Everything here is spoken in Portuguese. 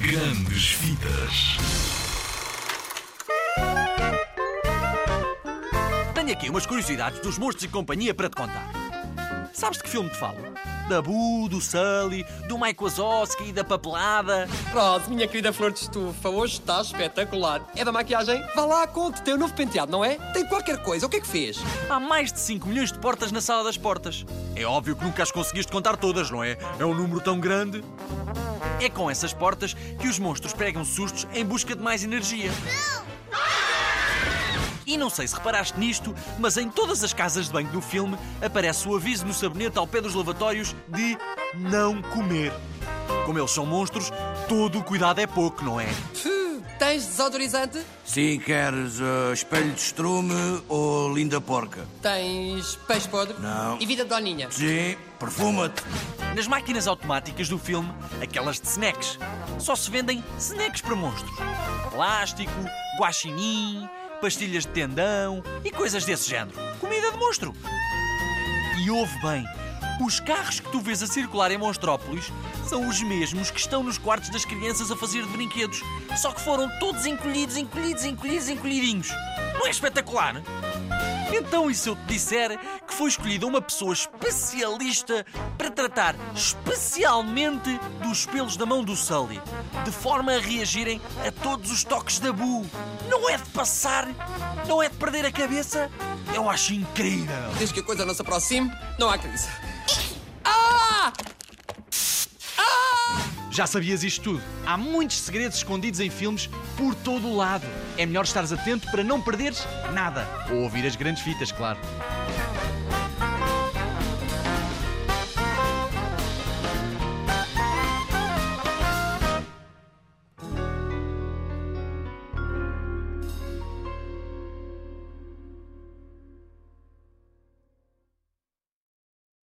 Grandes Vidas. Tenho aqui umas curiosidades dos monstros e companhia para te contar. Sabes de que filme te falo? Da Boo, do Sully, do Mike Wazowski, da papelada. Pronto, minha querida flor de estufa, hoje está espetacular. É da maquiagem? Vá lá, conte, tem um novo penteado, não é? Tem qualquer coisa, o que é que fez? Há mais de 5 milhões de portas na sala das portas. É óbvio que nunca as conseguiste contar todas, não é? É um número tão grande. É com essas portas que os monstros pegam sustos em busca de mais energia. E não sei se reparaste nisto, mas em todas as casas de banho do filme aparece o aviso no sabonete ao pé dos lavatórios de não comer. Como eles são monstros, todo o cuidado é pouco, não é? Tens desodorizante? Sim, queres uh, espelho de estrume ou linda porca? Tens peixe podre? Não. E vida de doninha? Sim, perfuma-te. Nas máquinas automáticas do filme, aquelas de snacks, só se vendem snacks para monstros. Plástico, guaxinim, pastilhas de tendão e coisas desse género. Comida de monstro. E ouve bem, os carros que tu vês a circular em Monstrópolis são os mesmos que estão nos quartos das crianças a fazer de brinquedos. Só que foram todos encolhidos, encolhidos, encolhidos, encolhidinhos. Não é espetacular? Então, e se eu te disser que foi escolhida uma pessoa especialista para tratar especialmente dos pelos da mão do Sully, de forma a reagirem a todos os toques da Bu? Não é de passar, não é de perder a cabeça? Eu acho incrível! Desde que a coisa não se aproxime, não há crise. Ah! Já sabias isto tudo? Há muitos segredos escondidos em filmes por todo o lado. É melhor estares atento para não perderes nada. Ou ouvir as grandes fitas, claro.